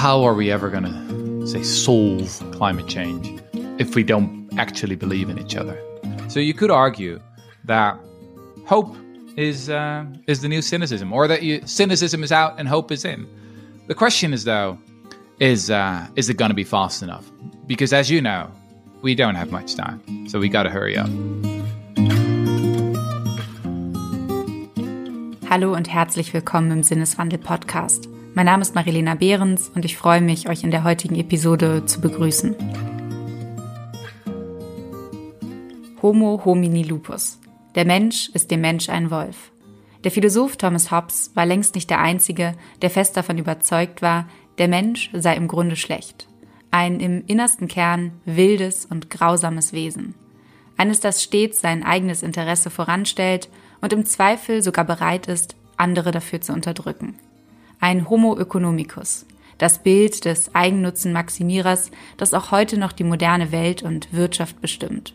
how are we ever going to say solve climate change if we don't actually believe in each other? So you could argue that hope is uh, is the new cynicism, or that you, cynicism is out and hope is in. The question is though, is uh, is it going to be fast enough? Because as you know, we don't have much time, so we got to hurry up. Hallo und herzlich willkommen im Sinneswandel Podcast. Mein Name ist Marilena Behrens und ich freue mich, euch in der heutigen Episode zu begrüßen. Homo homini lupus. Der Mensch ist dem Mensch ein Wolf. Der Philosoph Thomas Hobbes war längst nicht der Einzige, der fest davon überzeugt war, der Mensch sei im Grunde schlecht. Ein im innersten Kern wildes und grausames Wesen. Eines, das stets sein eigenes Interesse voranstellt und im Zweifel sogar bereit ist, andere dafür zu unterdrücken. Ein Homo economicus, das Bild des Eigennutzenmaximierers, das auch heute noch die moderne Welt und Wirtschaft bestimmt.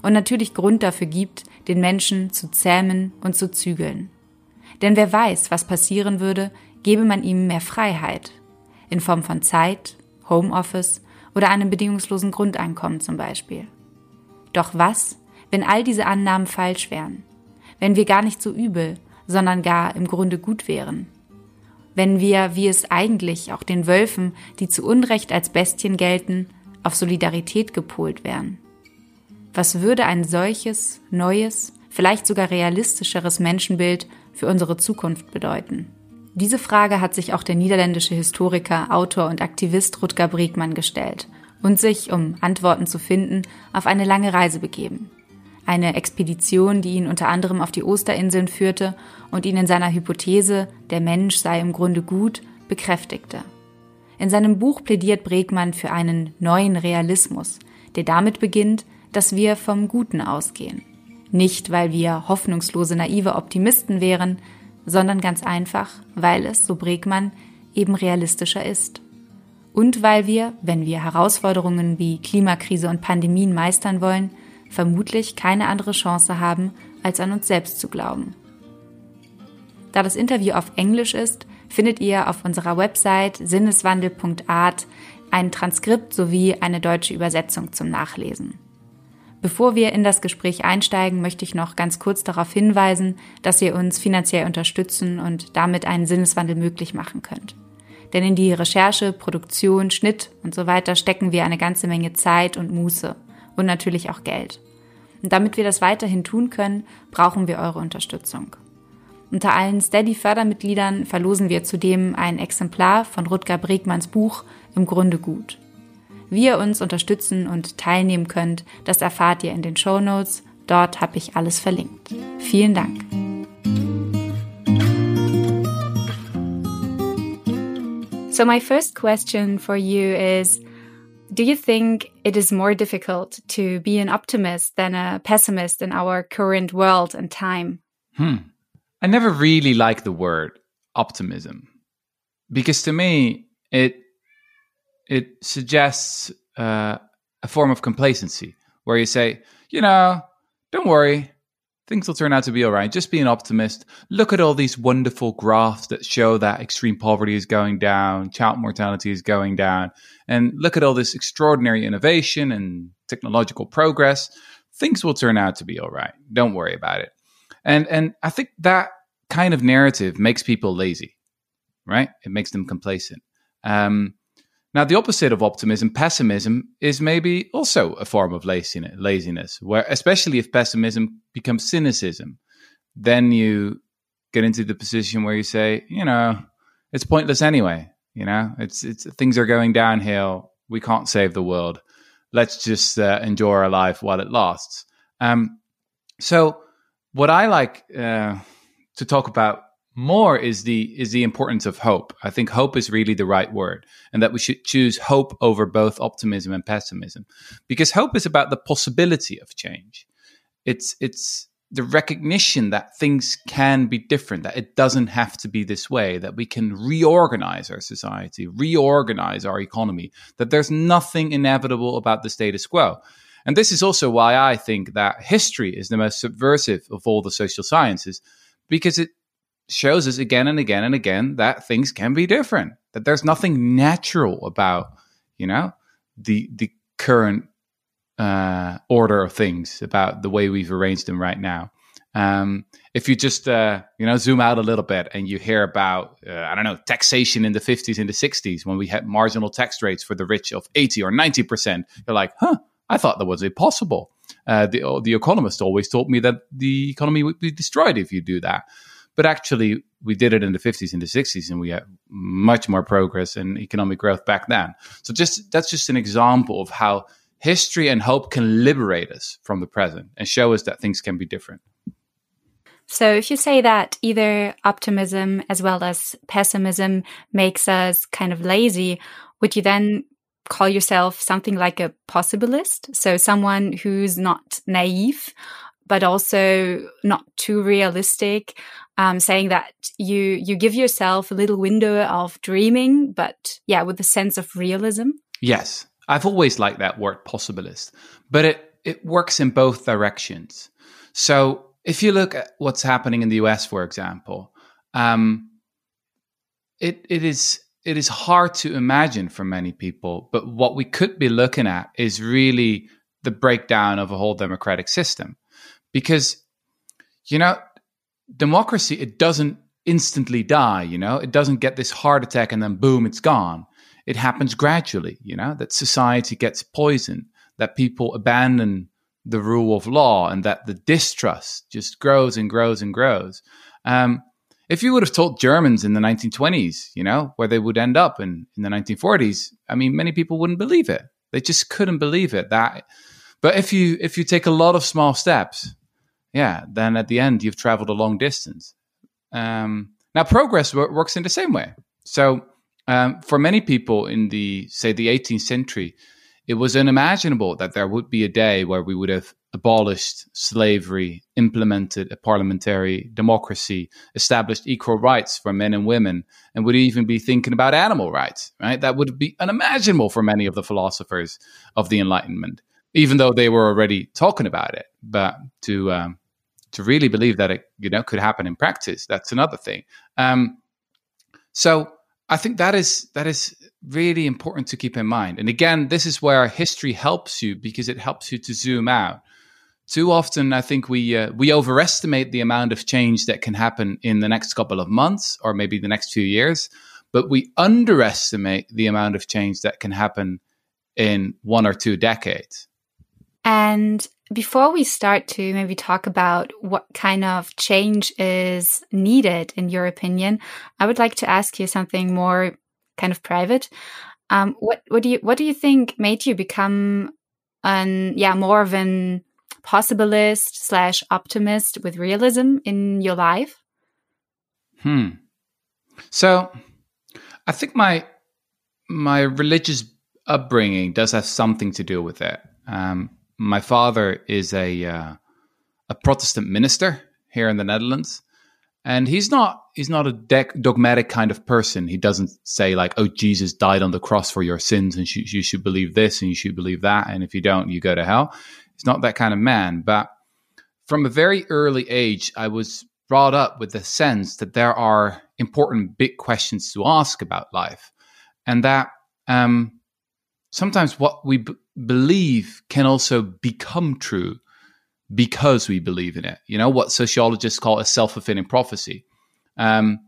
Und natürlich Grund dafür gibt, den Menschen zu zähmen und zu zügeln. Denn wer weiß, was passieren würde, gebe man ihm mehr Freiheit. In Form von Zeit, Homeoffice oder einem bedingungslosen Grundeinkommen zum Beispiel. Doch was, wenn all diese Annahmen falsch wären? Wenn wir gar nicht so übel, sondern gar im Grunde gut wären? Wenn wir, wie es eigentlich auch den Wölfen, die zu Unrecht als Bestien gelten, auf Solidarität gepolt wären? Was würde ein solches, neues, vielleicht sogar realistischeres Menschenbild für unsere Zukunft bedeuten? Diese Frage hat sich auch der niederländische Historiker, Autor und Aktivist Rutger Bregmann gestellt und sich, um Antworten zu finden, auf eine lange Reise begeben. Eine Expedition, die ihn unter anderem auf die Osterinseln führte und ihn in seiner Hypothese, der Mensch sei im Grunde gut, bekräftigte. In seinem Buch plädiert Bregmann für einen neuen Realismus, der damit beginnt, dass wir vom Guten ausgehen. Nicht, weil wir hoffnungslose naive Optimisten wären, sondern ganz einfach, weil es, so Bregmann, eben realistischer ist. Und weil wir, wenn wir Herausforderungen wie Klimakrise und Pandemien meistern wollen, vermutlich keine andere Chance haben, als an uns selbst zu glauben. Da das Interview auf Englisch ist, findet ihr auf unserer Website sinneswandel.art ein Transkript sowie eine deutsche Übersetzung zum Nachlesen. Bevor wir in das Gespräch einsteigen, möchte ich noch ganz kurz darauf hinweisen, dass ihr uns finanziell unterstützen und damit einen Sinneswandel möglich machen könnt. Denn in die Recherche, Produktion, Schnitt und so weiter stecken wir eine ganze Menge Zeit und Muße und natürlich auch Geld. Und damit wir das weiterhin tun können, brauchen wir eure Unterstützung. Unter allen Steady-Fördermitgliedern verlosen wir zudem ein Exemplar von Rutger Bregmanns Buch Im Grunde gut. Wie ihr uns unterstützen und teilnehmen könnt, das erfahrt ihr in den Show Notes. Dort habe ich alles verlinkt. Vielen Dank. So my first question for you is do you think it is more difficult to be an optimist than a pessimist in our current world and time? Hmm. I never really like the word optimism because to me it it suggests uh, a form of complacency where you say, you know, don't worry, things will turn out to be all right. Just be an optimist. Look at all these wonderful graphs that show that extreme poverty is going down, child mortality is going down, and look at all this extraordinary innovation and technological progress. Things will turn out to be all right. Don't worry about it. And and I think that kind of narrative makes people lazy, right? It makes them complacent. Um, now, the opposite of optimism, pessimism, is maybe also a form of laziness, where especially if pessimism becomes cynicism, then you get into the position where you say, you know, it's pointless anyway. You know, it's it's things are going downhill. We can't save the world. Let's just uh, enjoy our life while it lasts. Um, so, what I like uh, to talk about more is the is the importance of hope. I think hope is really the right word, and that we should choose hope over both optimism and pessimism, because hope is about the possibility of change. It's it's the recognition that things can be different, that it doesn't have to be this way, that we can reorganize our society, reorganize our economy, that there's nothing inevitable about the status quo. And this is also why I think that history is the most subversive of all the social sciences, because it shows us again and again and again that things can be different. that there's nothing natural about, you know, the the current uh, order of things, about the way we've arranged them right now. Um, if you just uh, you know zoom out a little bit and you hear about uh, I don't know taxation in the 50s and the 60s when we had marginal tax rates for the rich of 80 or 90 percent, you're like, huh, I thought that was impossible. Uh, the the economist always told me that the economy would be destroyed if you do that, but actually we did it in the 50s and the 60s and we had much more progress and economic growth back then. So just that's just an example of how history and hope can liberate us from the present and show us that things can be different. So, if you say that either optimism as well as pessimism makes us kind of lazy, would you then call yourself something like a possibilist? So, someone who's not naive, but also not too realistic, um, saying that you you give yourself a little window of dreaming, but yeah, with a sense of realism. Yes, I've always liked that word possibilist, but it it works in both directions. So if you look at what's happening in the US, for example, um, it it is it is hard to imagine for many people. But what we could be looking at is really the breakdown of a whole democratic system, because you know democracy it doesn't instantly die. You know it doesn't get this heart attack and then boom it's gone. It happens gradually. You know that society gets poisoned, that people abandon the rule of law and that the distrust just grows and grows and grows. Um, if you would have told Germans in the 1920s, you know, where they would end up in, in the 1940s, I mean, many people wouldn't believe it. They just couldn't believe it. That, but if you if you take a lot of small steps, yeah, then at the end you've traveled a long distance. Um, now, progress works in the same way. So, um, for many people in the say the 18th century, it was unimaginable that there would be a day where we would have abolished slavery, implemented a parliamentary democracy, established equal rights for men and women, and would even be thinking about animal rights, right? That would be unimaginable for many of the philosophers of the Enlightenment, even though they were already talking about it. But to um, to really believe that it you know could happen in practice, that's another thing. Um, so I think that is that is really important to keep in mind. And again, this is where history helps you because it helps you to zoom out. Too often, I think we uh, we overestimate the amount of change that can happen in the next couple of months or maybe the next few years, but we underestimate the amount of change that can happen in one or two decades. And before we start to maybe talk about what kind of change is needed, in your opinion, I would like to ask you something more kind of private. Um, what what do you what do you think made you become an yeah more of an possibilist slash optimist with realism in your life? Hmm. So, I think my my religious upbringing does have something to do with it. Um, my father is a uh, a Protestant minister here in the Netherlands, and he's not he's not a dogmatic kind of person. He doesn't say like, "Oh, Jesus died on the cross for your sins, and you, you should believe this and you should believe that, and if you don't, you go to hell." He's not that kind of man. But from a very early age, I was brought up with the sense that there are important big questions to ask about life, and that um, sometimes what we b- believe can also become true because we believe in it. You know, what sociologists call a self fulfilling prophecy. Um,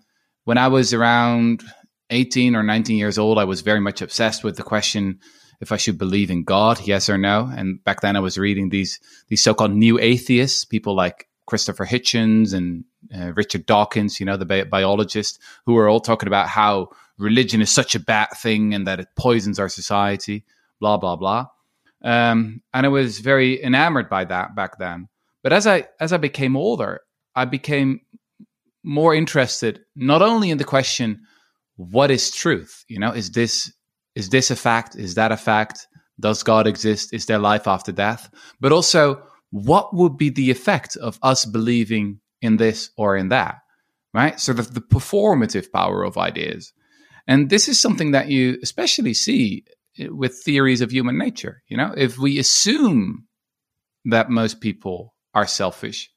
when I was around 18 or 19 years old, I was very much obsessed with the question if I should believe in God, yes or no. And back then I was reading these, these so called new atheists, people like Christopher Hitchens and uh, Richard Dawkins, you know, the bi- biologist, who were all talking about how religion is such a bad thing and that it poisons our society, blah, blah, blah. Um, and I was very enamored by that back then. But as I as I became older, I became more interested not only in the question, what is truth? You know, is this is this a fact? Is that a fact? Does God exist? Is there life after death? But also, what would be the effect of us believing in this or in that? Right? So of the performative power of ideas. And this is something that you especially see with theories of human nature. You know, if we assume that most people are selfish,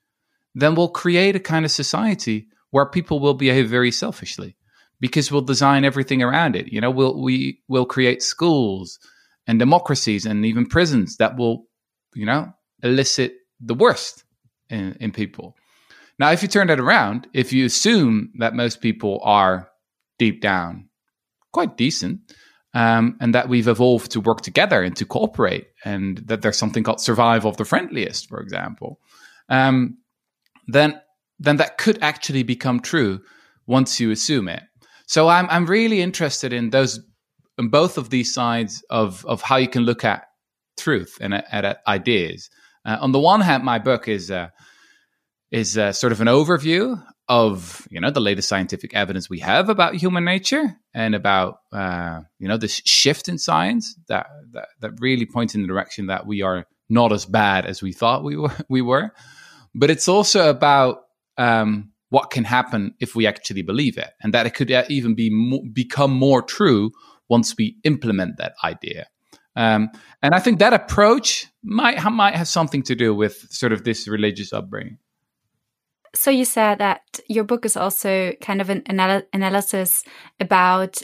then we'll create a kind of society where people will behave very selfishly because we'll design everything around it. You know, we'll we will create schools and democracies and even prisons that will, you know, elicit the worst in, in people. Now, if you turn that around, if you assume that most people are deep down quite decent, um, and that we've evolved to work together and to cooperate, and that there's something called survival of the friendliest, for example, um, then then that could actually become true once you assume it. So I'm I'm really interested in those in both of these sides of of how you can look at truth and at, at ideas. Uh, on the one hand, my book is uh, is uh, sort of an overview of you know the latest scientific evidence we have about human nature and about uh, you know this shift in science that, that that really points in the direction that we are not as bad as we thought we were. We were, but it's also about um, what can happen if we actually believe it, and that it could uh, even be mo- become more true once we implement that idea. Um, and I think that approach might might have something to do with sort of this religious upbringing. So you said that your book is also kind of an anal analysis about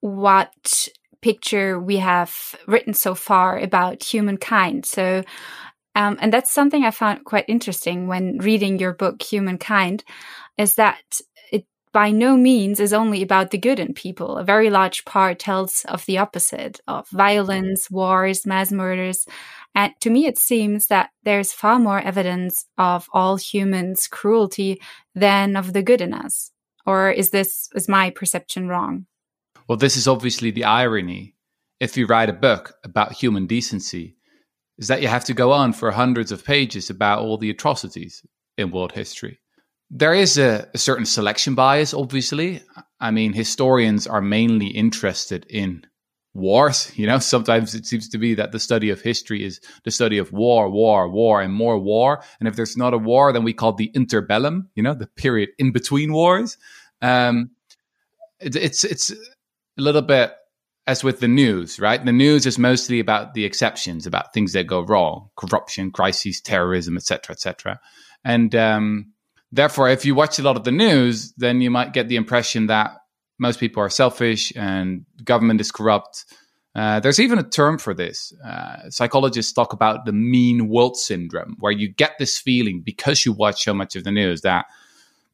what picture we have written so far about humankind. So, um, and that's something I found quite interesting when reading your book, Humankind, is that by no means is only about the good in people. A very large part tells of the opposite of violence, wars, mass murders, and to me, it seems that there's far more evidence of all humans' cruelty than of the good in us. Or is this is my perception wrong? Well, this is obviously the irony. If you write a book about human decency, is that you have to go on for hundreds of pages about all the atrocities in world history. There is a, a certain selection bias, obviously. I mean, historians are mainly interested in wars. You know, sometimes it seems to be that the study of history is the study of war, war, war, and more war. And if there's not a war, then we call the interbellum. You know, the period in between wars. Um, it, it's it's a little bit as with the news, right? The news is mostly about the exceptions, about things that go wrong, corruption, crises, terrorism, etc., etc. And um, therefore, if you watch a lot of the news, then you might get the impression that most people are selfish and government is corrupt. Uh, there's even a term for this. Uh, psychologists talk about the mean world syndrome, where you get this feeling because you watch so much of the news that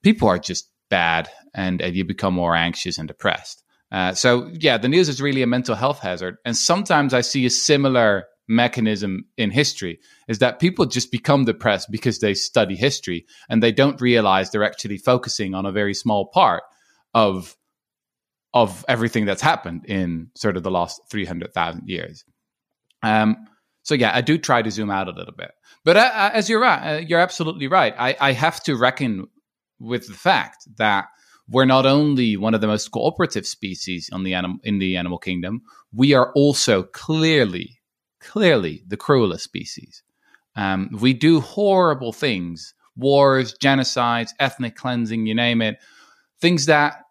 people are just bad and, and you become more anxious and depressed. Uh, so, yeah, the news is really a mental health hazard. And sometimes I see a similar mechanism in history is that people just become depressed because they study history and they don't realize they're actually focusing on a very small part of of everything that's happened in sort of the last 300,000 years. Um, so yeah, I do try to zoom out a little bit. But uh, uh, as you're right, uh, you're absolutely right. I, I have to reckon with the fact that we're not only one of the most cooperative species on the anim- in the animal kingdom, we are also clearly, clearly the cruelest species. Um, we do horrible things, wars, genocides, ethnic cleansing, you name it, things that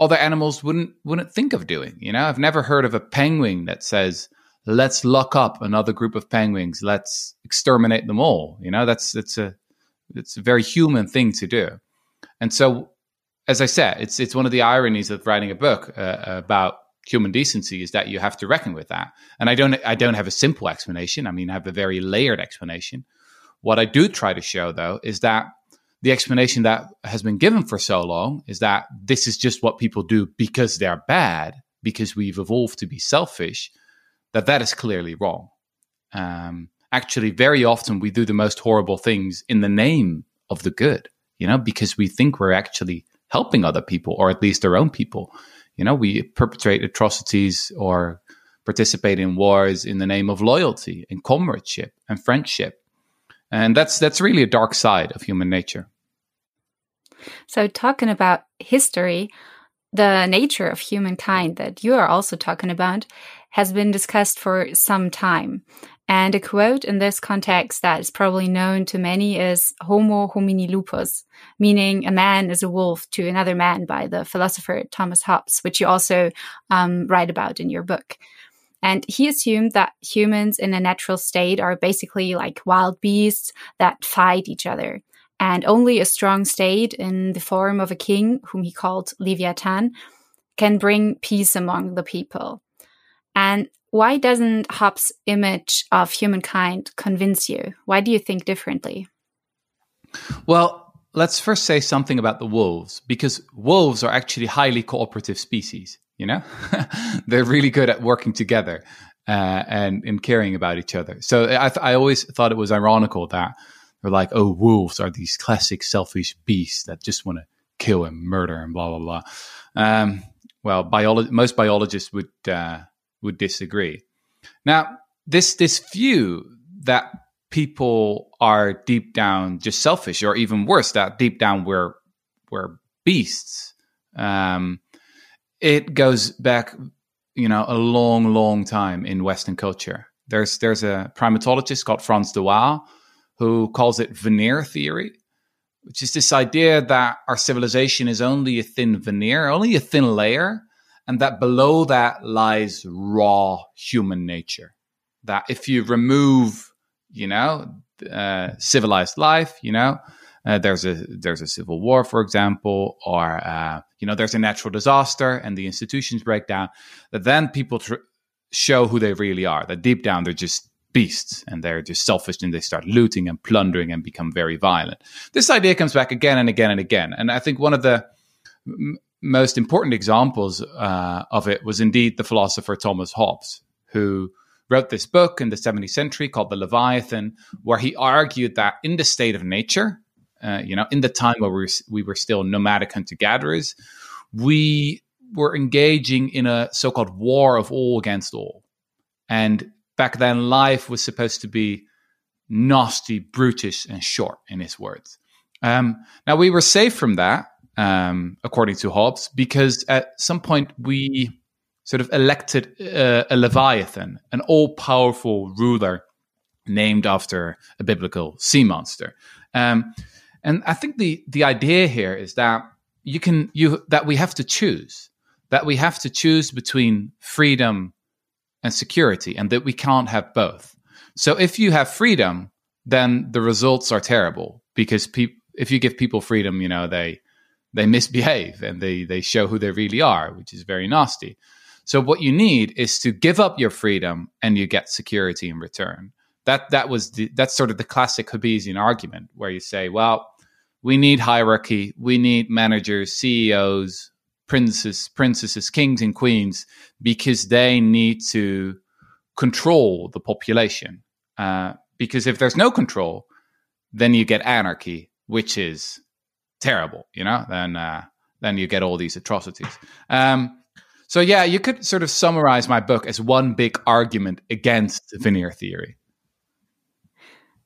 other animals wouldn't wouldn't think of doing. You know, I've never heard of a penguin that says, "Let's lock up another group of penguins. Let's exterminate them all." You know, that's it's a it's a very human thing to do. And so, as I said, it's it's one of the ironies of writing a book uh, about human decency is that you have to reckon with that. And I don't I don't have a simple explanation. I mean, I have a very layered explanation. What I do try to show though is that the explanation that has been given for so long is that this is just what people do because they're bad, because we've evolved to be selfish, that that is clearly wrong. Um, actually, very often we do the most horrible things in the name of the good, you know, because we think we're actually helping other people or at least our own people. You know, we perpetrate atrocities or participate in wars in the name of loyalty and comradeship and friendship. And that's that's really a dark side of human nature. So, talking about history, the nature of humankind that you are also talking about has been discussed for some time. And a quote in this context that is probably known to many is Homo homini lupus, meaning a man is a wolf to another man by the philosopher Thomas Hobbes, which you also um, write about in your book. And he assumed that humans in a natural state are basically like wild beasts that fight each other And only a strong state in the form of a king, whom he called Leviathan, can bring peace among the people. And why doesn't Hobbes' image of humankind convince you? Why do you think differently? Well, let's first say something about the wolves, because wolves are actually highly cooperative species. You know, they're really good at working together uh, and in caring about each other. So I, I always thought it was ironical that they're like, oh, wolves are these classic selfish beasts that just want to kill and murder and blah blah blah. Um, well, biolo- most biologists would uh, would disagree. Now, this this view that people are deep down just selfish, or even worse, that deep down we're we're beasts. Um, it goes back, you know, a long, long time in Western culture. There's there's a primatologist called Frans de Waal who calls it veneer theory, which is this idea that our civilization is only a thin veneer, only a thin layer, and that below that lies raw human nature. That if you remove, you know, uh, civilized life, you know, uh, there's a there's a civil war, for example, or uh, you know there's a natural disaster and the institutions break down. That then people tr- show who they really are. That deep down they're just beasts and they're just selfish and they start looting and plundering and become very violent. This idea comes back again and again and again. And I think one of the most important examples uh, of it was indeed the philosopher Thomas Hobbes, who wrote this book in the 17th century called The Leviathan, where he argued that in the state of nature, uh, you know, in the time where we were, we were still nomadic hunter gatherers, we were engaging in a so called war of all against all. And back then, life was supposed to be nasty, brutish, and short, in his words. Um, now, we were safe from that, um, according to Hobbes, because at some point we sort of elected uh, a Leviathan, an all powerful ruler named after a biblical sea monster. Um, and I think the the idea here is that you can you that we have to choose that we have to choose between freedom and security and that we can't have both. So if you have freedom, then the results are terrible because pe- if you give people freedom, you know, they they misbehave and they they show who they really are, which is very nasty. So what you need is to give up your freedom and you get security in return. That that was the, that's sort of the classic Hobbesian argument where you say, well, we need hierarchy, we need managers, CEOs, princes, princesses, kings, and queens because they need to control the population. Uh, because if there's no control, then you get anarchy, which is terrible. You know, then uh, then you get all these atrocities. Um, so yeah, you could sort of summarize my book as one big argument against veneer theory.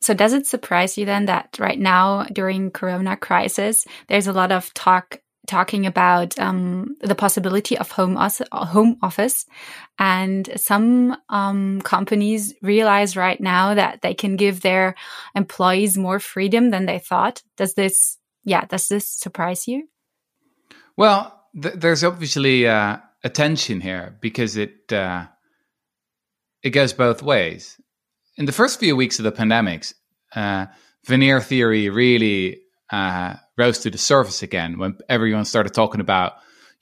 So does it surprise you then that right now during Corona crisis, there's a lot of talk talking about um, the possibility of home home office, and some um, companies realize right now that they can give their employees more freedom than they thought. Does this, yeah, does this surprise you? Well, th there's obviously uh, a tension here because it uh, it goes both ways. In the first few weeks of the pandemics, uh, veneer theory really uh, rose to the surface again when everyone started talking about,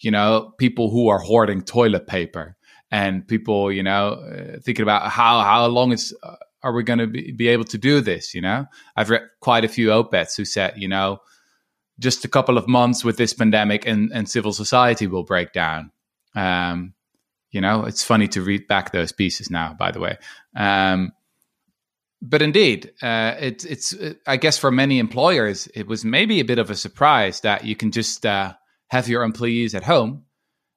you know, people who are hoarding toilet paper and people, you know, uh, thinking about how how long is uh, are we going to be, be able to do this? You know, I've read quite a few op-eds who said, you know, just a couple of months with this pandemic and, and civil society will break down. Um, you know, it's funny to read back those pieces now, by the way. Um, but indeed, uh, it, it's uh, I guess for many employers, it was maybe a bit of a surprise that you can just uh, have your employees at home,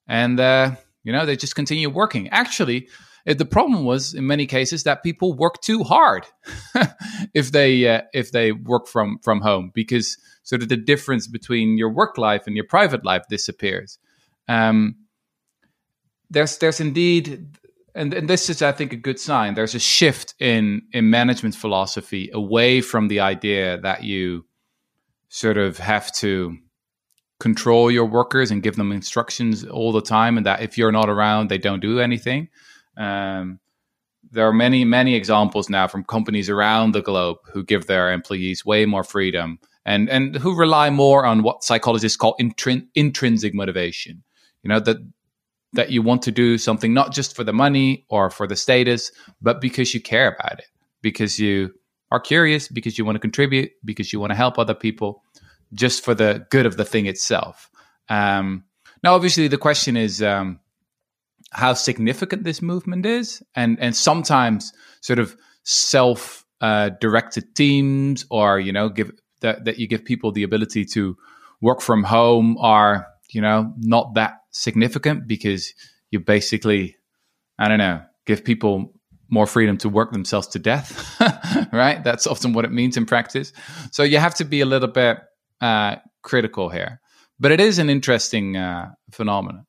and uh, you know they just continue working. Actually, it, the problem was in many cases that people work too hard if they uh, if they work from from home because sort of the difference between your work life and your private life disappears. Um, there's there's indeed and, and this is, I think, a good sign. There's a shift in in management philosophy away from the idea that you sort of have to control your workers and give them instructions all the time, and that if you're not around, they don't do anything. Um, there are many, many examples now from companies around the globe who give their employees way more freedom and and who rely more on what psychologists call intrin- intrinsic motivation. You know that that you want to do something not just for the money or for the status, but because you care about it, because you are curious, because you want to contribute, because you want to help other people, just for the good of the thing itself. Um, now, obviously, the question is um, how significant this movement is, and and sometimes sort of self uh, directed teams, or you know, give that that you give people the ability to work from home are you know not that significant because you basically I don't know give people more freedom to work themselves to death, right? That's often what it means in practice. So you have to be a little bit uh, critical here, but it is an interesting uh, phenomenon.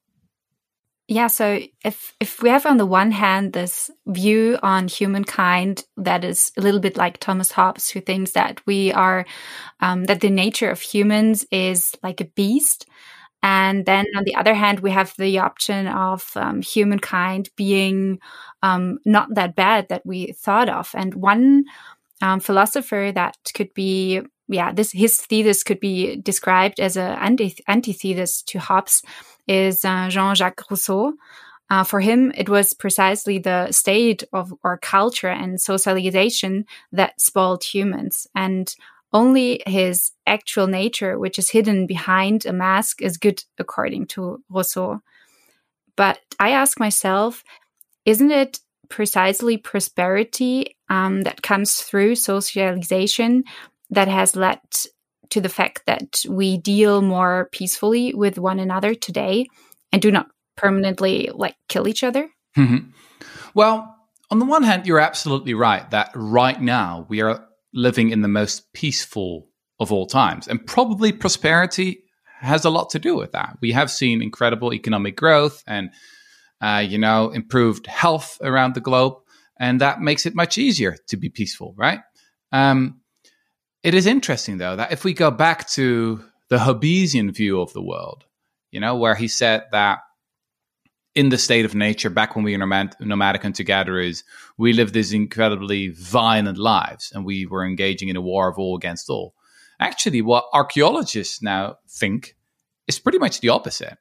Yeah, so if if we have on the one hand this view on humankind that is a little bit like Thomas Hobbes, who thinks that we are um, that the nature of humans is like a beast, and then on the other hand, we have the option of um, humankind being um, not that bad that we thought of. And one um, philosopher that could be, yeah, this his thesis could be described as an anti- antithesis to Hobbes is uh, Jean-Jacques Rousseau. Uh, for him, it was precisely the state of our culture and socialization that spoiled humans. And only his actual nature, which is hidden behind a mask, is good, according to Rousseau. But I ask myself, isn't it precisely prosperity um, that comes through socialization that has led to the fact that we deal more peacefully with one another today and do not permanently like kill each other? Mm-hmm. Well, on the one hand, you're absolutely right that right now we are living in the most peaceful of all times. And probably prosperity has a lot to do with that. We have seen incredible economic growth and, uh, you know, improved health around the globe. And that makes it much easier to be peaceful, right? Um, it is interesting, though, that if we go back to the Hobbesian view of the world, you know, where he said that in the state of nature, back when we were nomadic hunter gatherers, we lived these incredibly violent lives and we were engaging in a war of all against all. Actually, what archaeologists now think is pretty much the opposite.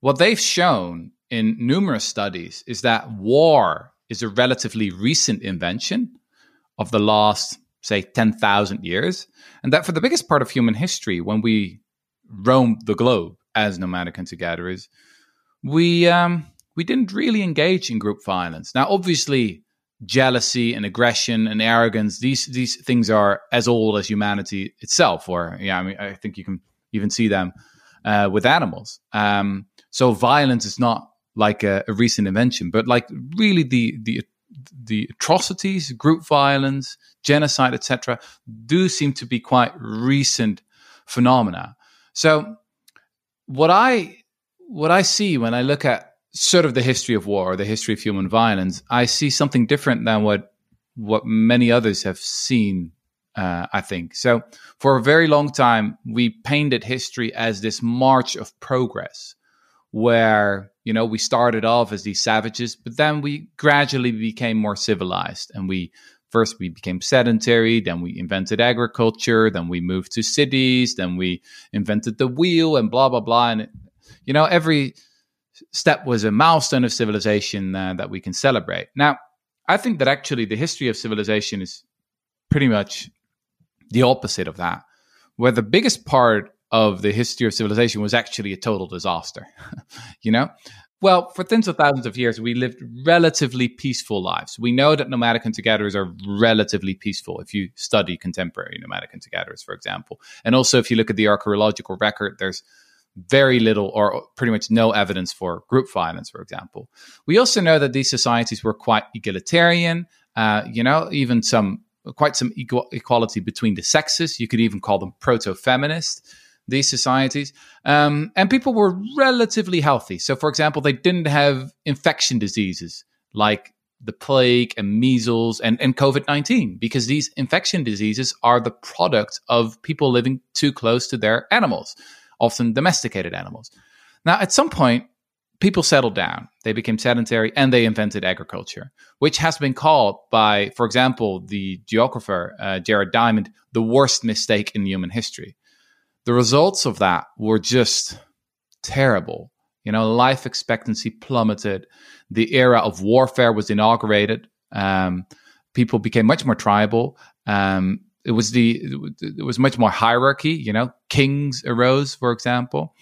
What they've shown in numerous studies is that war is a relatively recent invention of the last, say, 10,000 years. And that for the biggest part of human history, when we roamed the globe as nomadic hunter gatherers, we um, we didn't really engage in group violence. Now, obviously, jealousy and aggression and arrogance these these things are as old as humanity itself. Or yeah, I mean, I think you can even see them uh, with animals. Um, so violence is not like a, a recent invention, but like really the the the atrocities, group violence, genocide, etc., do seem to be quite recent phenomena. So, what I what I see when I look at sort of the history of war or the history of human violence, I see something different than what what many others have seen. Uh, I think so. For a very long time, we painted history as this march of progress, where you know we started off as these savages, but then we gradually became more civilized, and we first we became sedentary then we invented agriculture then we moved to cities then we invented the wheel and blah blah blah. And you know, every step was a milestone of civilization uh, that we can celebrate. Now, I think that actually the history of civilization is pretty much the opposite of that, where the biggest part of the history of civilization was actually a total disaster. you know? Well, for tens of thousands of years, we lived relatively peaceful lives. We know that nomadic hunter gatherers are relatively peaceful if you study contemporary nomadic hunter gatherers, for example. And also, if you look at the archaeological record, there's very little or pretty much no evidence for group violence, for example. We also know that these societies were quite egalitarian, uh, you know, even some quite some equality between the sexes. You could even call them proto feminist, these societies. Um, and people were relatively healthy. So, for example, they didn't have infection diseases like the plague and measles and, and COVID 19, because these infection diseases are the product of people living too close to their animals often domesticated animals. Now, at some point, people settled down. They became sedentary and they invented agriculture, which has been called by, for example, the geographer uh, Jared Diamond, the worst mistake in human history. The results of that were just terrible. You know, life expectancy plummeted. The era of warfare was inaugurated. Um, people became much more tribal. Um, it was the it was much more hierarchy. You know, kings arose, for example.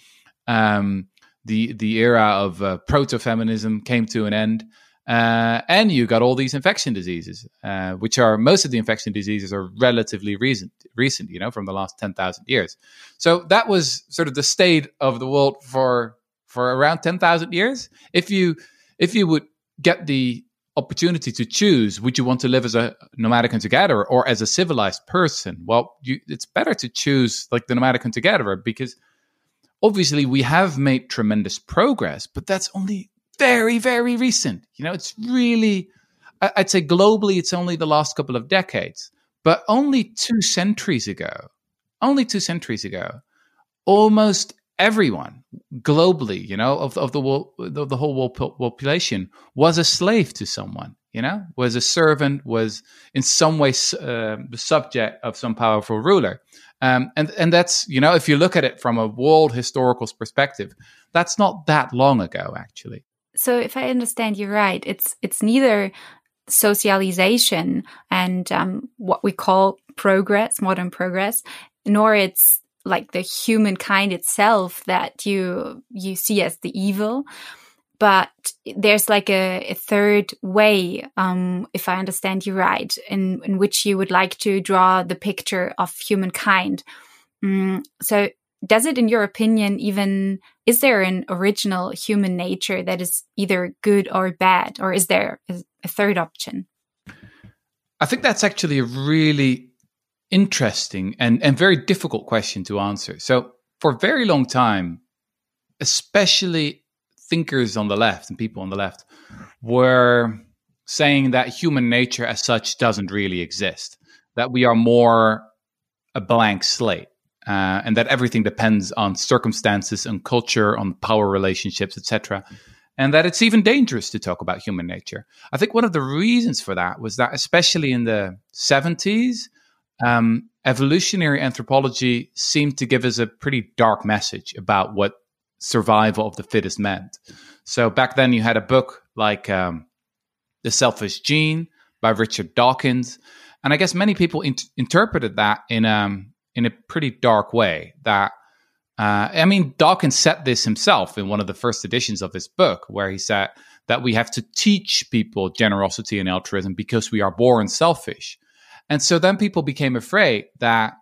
Um, the the era of uh, proto feminism came to an end. Uh, and you got all these infection diseases, uh, which are most of the infection diseases are relatively recent, recent, you know, from the last ten thousand years. So that was sort of the state of the world for for around ten thousand years. If you if you would get the opportunity to choose, would you want to live as a nomadic hunter gatherer or as a civilized person? Well, you, it's better to choose like the nomadic hunter gatherer because obviously we have made tremendous progress, but that's only very, very recent. You know, it's really, I'd say globally, it's only the last couple of decades. But only two centuries ago, only two centuries ago, almost everyone globally, you know, of, of the, of the whole world population was a slave to someone, you know, was a servant, was in some way uh, the subject of some powerful ruler. Um, and, and that's, you know, if you look at it from a world historical perspective, that's not that long ago, actually so if I understand you right, it's it's neither socialization and um, what we call progress, modern progress, nor it's like the humankind itself that you you see as the evil. But there's like a, a third way um, if i understand you right in, in which you would like to draw the picture of humankind. Mm, so does it in your opinion even is there an original human nature that is either good or bad or is there a third option? I think that's actually a really interesting and, and very difficult question to answer. So for a very long time especially thinkers on the left and people on the left were saying that human nature as such doesn't really exist that we are more a blank slate uh, and that everything depends on circumstances and culture, on power relationships, etc. And that it's even dangerous to talk about human nature. I think one of the reasons for that was that, especially in the 70s, um, evolutionary anthropology seemed to give us a pretty dark message about what survival of the fittest meant. So back then, you had a book like um, The Selfish Gene by Richard Dawkins. And I guess many people in- interpreted that in um, in a pretty dark way. That uh, I mean, Dawkins said this himself in one of the first editions of his book, where he said that we have to teach people generosity and altruism because we are born selfish. And so then people became afraid that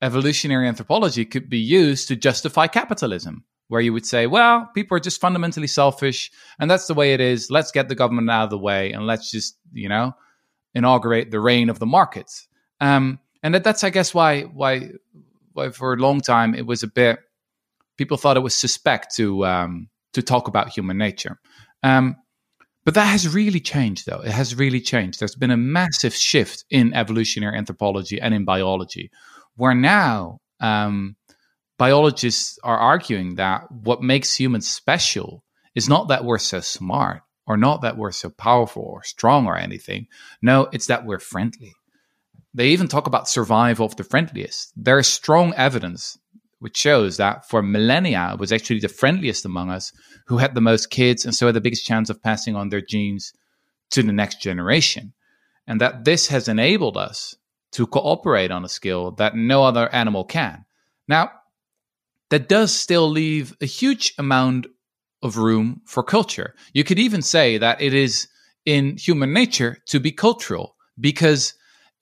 evolutionary anthropology could be used to justify capitalism, where you would say, well, people are just fundamentally selfish, and that's the way it is. Let's get the government out of the way, and let's just, you know, inaugurate the reign of the markets. Um, and that, that's I guess why why why for a long time it was a bit people thought it was suspect to um, to talk about human nature. Um, but that has really changed, though. It has really changed. There's been a massive shift in evolutionary anthropology and in biology, where now um, biologists are arguing that what makes humans special is not that we're so smart or not that we're so powerful or strong or anything. No, it's that we're friendly. They even talk about survival of the friendliest. There is strong evidence which shows that for millennia it was actually the friendliest among us who had the most kids and so had the biggest chance of passing on their genes to the next generation. And that this has enabled us to cooperate on a scale that no other animal can. Now, that does still leave a huge amount of room for culture. You could even say that it is in human nature to be cultural because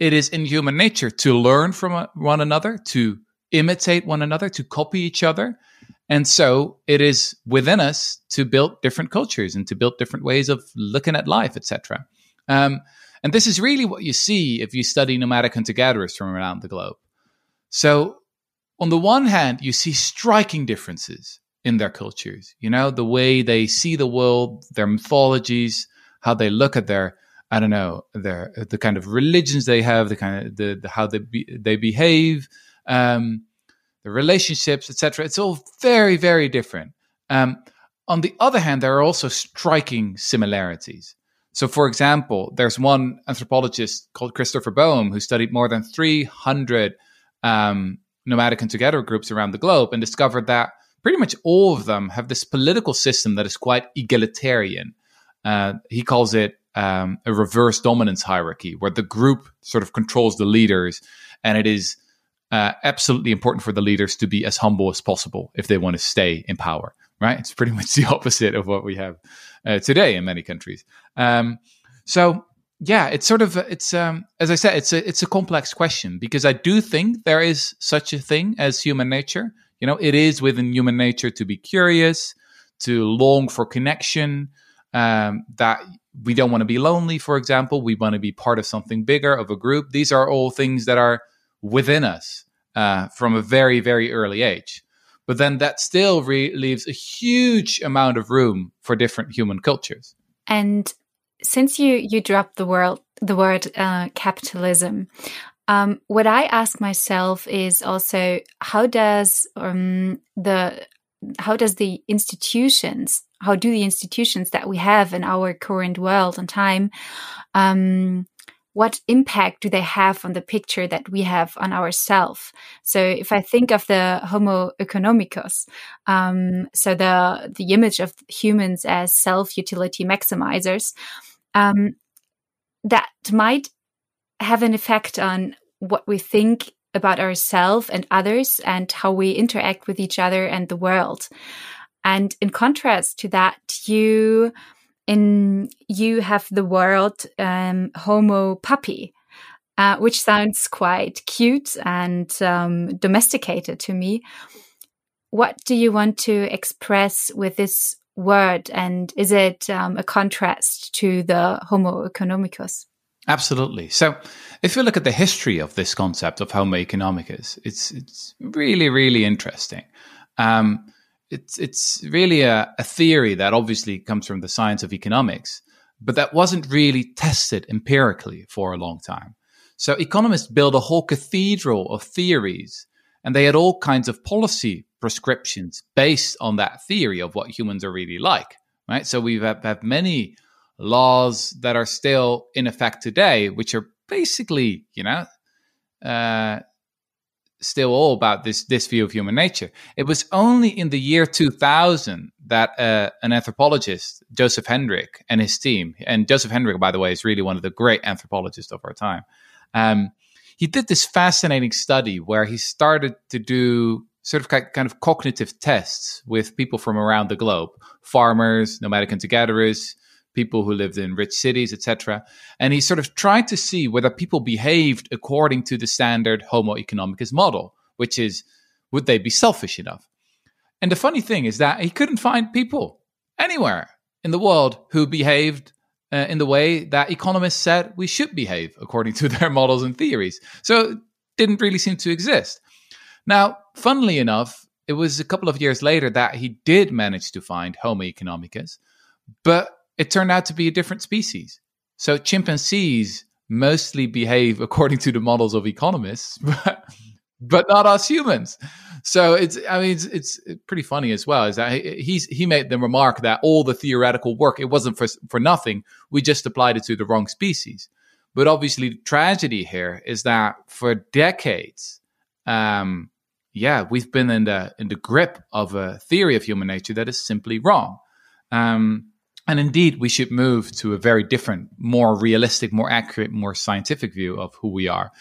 it is in human nature to learn from one another, to imitate one another, to copy each other. And so it is within us to build different cultures and to build different ways of looking at life, etc. Um, and this is really what you see if you study nomadic hunter gatherers from around the globe. So, on the one hand, you see striking differences in their cultures, you know, the way they see the world, their mythologies, how they look at their I don't know their the kind of religions they have, the kind of the, the how they be, they behave, um, the relationships, etc. It's all very very different. Um, on the other hand, there are also striking similarities. So, for example, there's one anthropologist called Christopher Boehm who studied more than 300 um, nomadic and gatherer groups around the globe and discovered that pretty much all of them have this political system that is quite egalitarian. Uh, he calls it um, a reverse dominance hierarchy, where the group sort of controls the leaders, and it is uh, absolutely important for the leaders to be as humble as possible if they want to stay in power. Right? It's pretty much the opposite of what we have uh, today in many countries. Um, so yeah, it's sort of it's um, as I said, it's a it's a complex question because I do think there is such a thing as human nature. You know, it is within human nature to be curious, to long for connection. Um, that we don't want to be lonely, for example. We want to be part of something bigger, of a group. These are all things that are within us uh, from a very, very early age. But then that still re- leaves a huge amount of room for different human cultures. And since you you dropped the word the word uh, capitalism, um, what I ask myself is also how does um, the how does the institutions how do the institutions that we have in our current world and time um, what impact do they have on the picture that we have on ourselves so if i think of the homo economicus um, so the the image of humans as self utility maximizers um, that might have an effect on what we think about ourselves and others and how we interact with each other and the world. And in contrast to that, you in you have the word um, homo puppy, uh, which sounds quite cute and um, domesticated to me. What do you want to express with this word, and is it um, a contrast to the Homo economicus? Absolutely. So, if you look at the history of this concept of Homo economicus, it's it's really really interesting. Um, it's it's really a, a theory that obviously comes from the science of economics, but that wasn't really tested empirically for a long time. So economists built a whole cathedral of theories, and they had all kinds of policy prescriptions based on that theory of what humans are really like. Right. So we have, have many laws that are still in effect today, which are basically, you know, uh, still all about this this view of human nature. It was only in the year 2000 that uh, an anthropologist, Joseph Henrich, and his team, and Joseph Henrich, by the way, is really one of the great anthropologists of our time. Um, he did this fascinating study where he started to do sort of kind of cognitive tests with people from around the globe, farmers, nomadic hunter gatherers, people who lived in rich cities, etc. And he sort of tried to see whether people behaved according to the standard Homo economicus model, which is would they be selfish enough? And the funny thing is that he couldn't find people anywhere in the world who behaved uh, in the way that economists said we should behave according to their models and theories. So it didn't really seem to exist. Now, funnily enough, it was a couple of years later that he did manage to find Homo economicus, but it turned out to be a different species. So chimpanzees mostly behave according to the models of economists, but, but not us humans. So it's, I mean, it's, it's pretty funny as well. Is that he's he made the remark that all the theoretical work it wasn't for for nothing. We just applied it to the wrong species. But obviously, the tragedy here is that for decades, um, yeah, we've been in the in the grip of a theory of human nature that is simply wrong. Um, and indeed, we should move to a very different, more realistic, more accurate, more scientific view of who we are.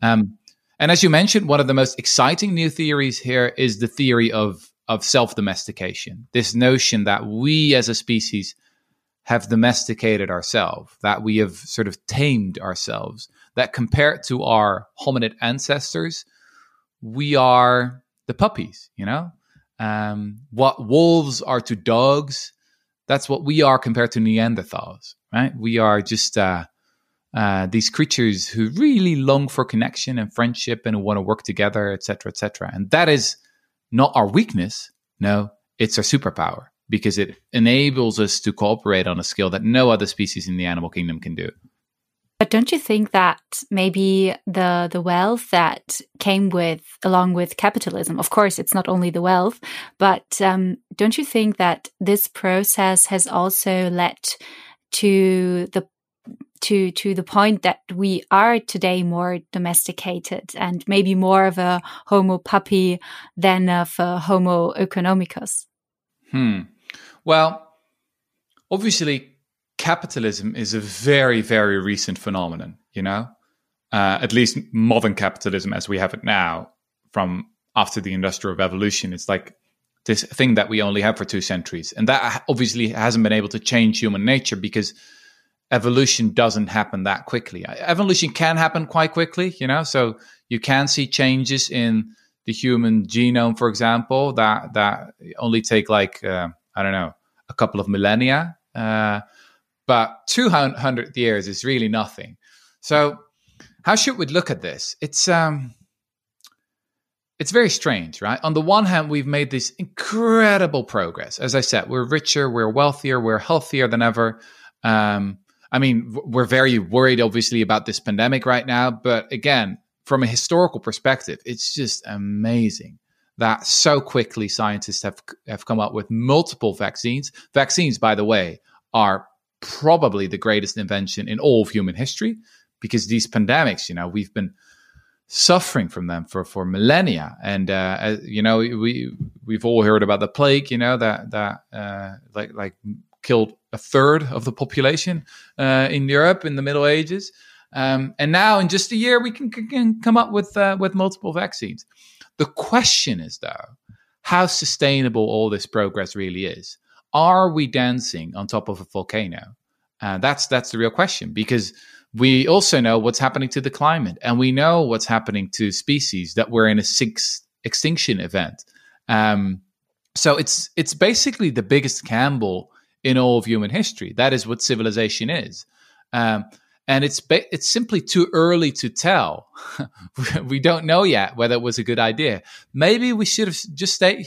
Um, and as you mentioned, one of the most exciting new theories here is the theory of of self domestication. This notion that we as a species have domesticated ourselves, that we have sort of tamed ourselves, that compared to our hominid ancestors, we are the puppies, you know? Um, what wolves are to dogs, that's what we are compared to Neanderthals, right? We are just uh, uh, these creatures who really long for connection and friendship and want to work together, etc., etc. And that is not our weakness. No, it's our superpower because it enables us to cooperate on a scale that no other species in the animal kingdom can do. But don't you think that maybe the the wealth that came with along with capitalism, of course, it's not only the wealth, but um, don't you think that this process has also led to the to to the point that we are today more domesticated and maybe more of a Homo puppy than of a Homo economicus? Hmm. Well, obviously, capitalism is a very, very recent phenomenon, you know? Uh, at least modern capitalism as we have it now from after the industrial revolution. It's like this thing that we only have for two centuries. And that obviously hasn't been able to change human nature because evolution doesn't happen that quickly. Evolution can happen quite quickly you know? So you can see changes in the human genome for example that that only take like uh, i don't know a couple of millennia. Uh, but 200 years is really nothing. So, how should we look at this? It's um, it's very strange, right? On the one hand, we've made this incredible progress. As I said, we're richer, we're wealthier, we're healthier than ever. Um, I mean, we're very worried, obviously, about this pandemic right now. But again, from a historical perspective, it's just amazing that so quickly scientists have have come up with multiple vaccines. Vaccines, by the way, are probably the greatest invention in all of human history because these pandemics, you know, we've been suffering from them for, for millennia. And, uh, as, you know, we, we've all heard about the plague, you know, that, that, uh, like, like killed a third of the population, uh, in Europe in the Middle Ages. Um, and now in just a year, we can, can come up with, uh, with multiple vaccines. The question is though, how sustainable all this progress really is are we dancing on top of a volcano? Uh, that's that's the real question because we also know what's happening to the climate and we know what's happening to species that we're in a sixth extinction event. Um, so it's it's basically the biggest gamble in all of human history. That is what civilization is. Um, and it's ba- it's simply too early to tell. we don't know yet whether it was a good idea. Maybe we should have just stayed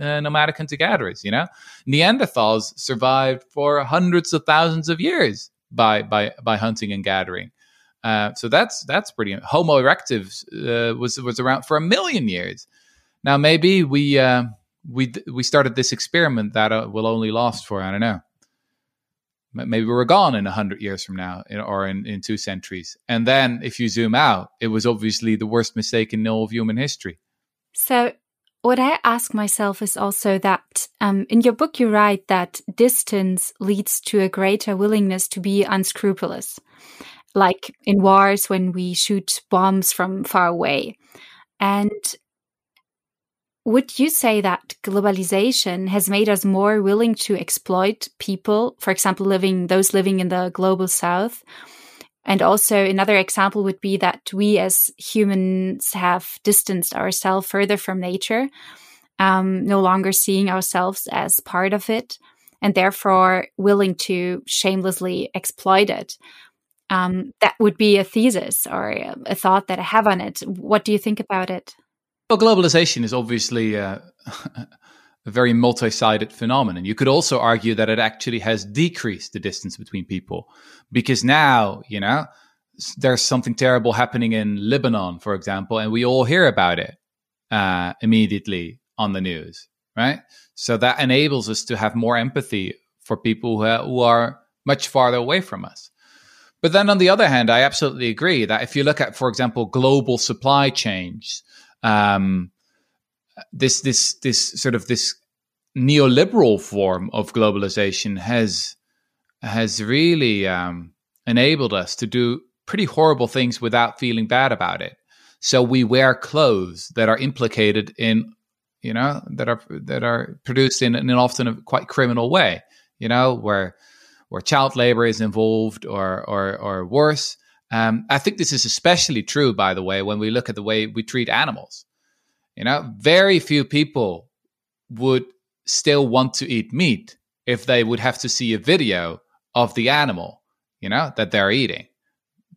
uh, nomadic hunter gatherers. You know, Neanderthals survived for hundreds of thousands of years by by by hunting and gathering. Uh, so that's that's pretty. Homo erectus uh, was was around for a million years. Now maybe we uh, we we started this experiment that uh, will only last for I don't know. Maybe we're gone in hundred years from now, or in, in two centuries. And then, if you zoom out, it was obviously the worst mistake in all of human history. So, what I ask myself is also that um, in your book, you write that distance leads to a greater willingness to be unscrupulous, like in wars when we shoot bombs from far away. And would you say that globalization has made us more willing to exploit people, for example, living those living in the global south? And also another example would be that we as humans have distanced ourselves further from nature, um, no longer seeing ourselves as part of it, and therefore willing to shamelessly exploit it. Um, that would be a thesis or a thought that I have on it. What do you think about it? Well, globalization is obviously uh, a very multi sided phenomenon. You could also argue that it actually has decreased the distance between people because now, you know, there's something terrible happening in Lebanon, for example, and we all hear about it uh, immediately on the news, right? So that enables us to have more empathy for people who, who are much farther away from us. But then on the other hand, I absolutely agree that if you look at, for example, global supply chains, um, this this this sort of this neoliberal form of globalization has has really um, enabled us to do pretty horrible things without feeling bad about it. So we wear clothes that are implicated in, you know, that are that are produced in, in often a quite criminal way. You know, where where child labor is involved, or or or worse. Um, I think this is especially true, by the way, when we look at the way we treat animals. You know, very few people would still want to eat meat if they would have to see a video of the animal, you know, that they're eating.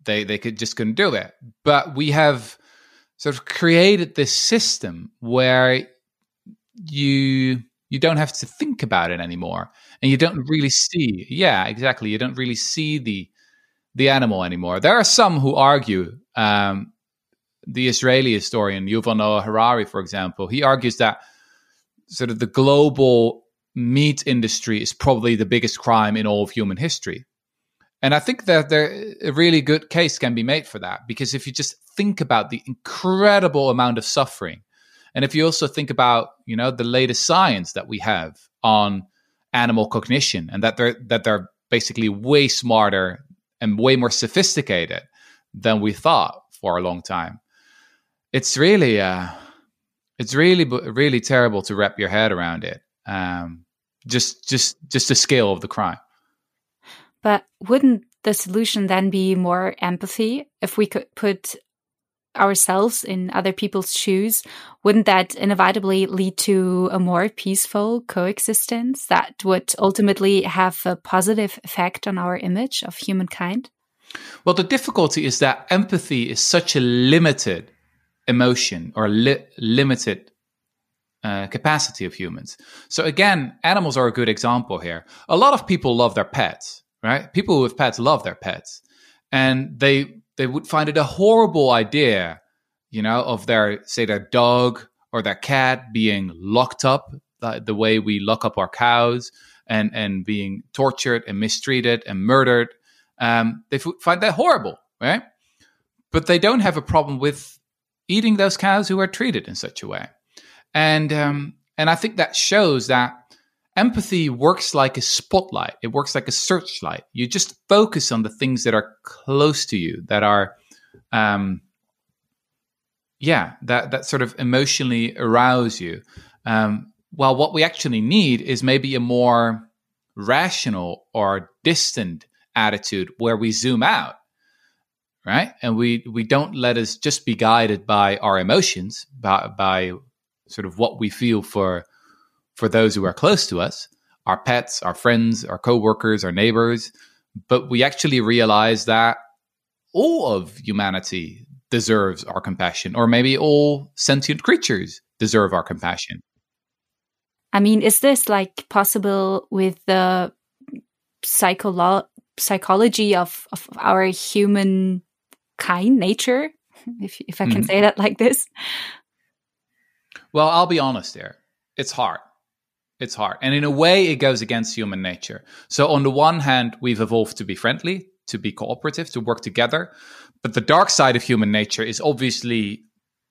They they could just couldn't do it. But we have sort of created this system where you you don't have to think about it anymore and you don't really see yeah exactly you don't really see the the animal anymore. There are some who argue. Um, the Israeli historian Yuval Noah Harari, for example, he argues that sort of the global meat industry is probably the biggest crime in all of human history. And I think that there a really good case can be made for that because if you just think about the incredible amount of suffering, and if you also think about you know the latest science that we have on animal cognition and that they're that they're basically way smarter and way more sophisticated than we thought for a long time. It's really, uh, it's really, really terrible to wrap your head around it. Um, just, just, just the scale of the crime. But wouldn't the solution then be more empathy if we could put ourselves in other people's shoes, wouldn't that inevitably lead to a more peaceful coexistence that would ultimately have a positive effect on our image of humankind? Well, the difficulty is that empathy is such a limited emotion or li limited uh, capacity of humans. So, again, animals are a good example here. A lot of people love their pets, right? People with pets love their pets. And they they would find it a horrible idea, you know, of their say their dog or their cat being locked up the, the way we lock up our cows and and being tortured and mistreated and murdered. Um, they find that horrible, right? But they don't have a problem with eating those cows who are treated in such a way, and um, and I think that shows that empathy works like a spotlight. It works like a searchlight. You just focus on the things that are close to you that are um yeah that that sort of emotionally arouse you. Um while what we actually need is maybe a more rational or distant attitude where we zoom out right and we we don't let us just be guided by our emotions by by sort of what we feel for for those who are close to us, our pets, our friends, our coworkers, our neighbors. But we actually realize that all of humanity deserves our compassion, or maybe all sentient creatures deserve our compassion. I mean, is this like possible with the psycholo- psychology of, of our human kind nature? If, if I can mm-hmm. say that like this. Well, I'll be honest there. It's hard. It's hard. And in a way, it goes against human nature. So, on the one hand, we've evolved to be friendly, to be cooperative, to work together. But the dark side of human nature is obviously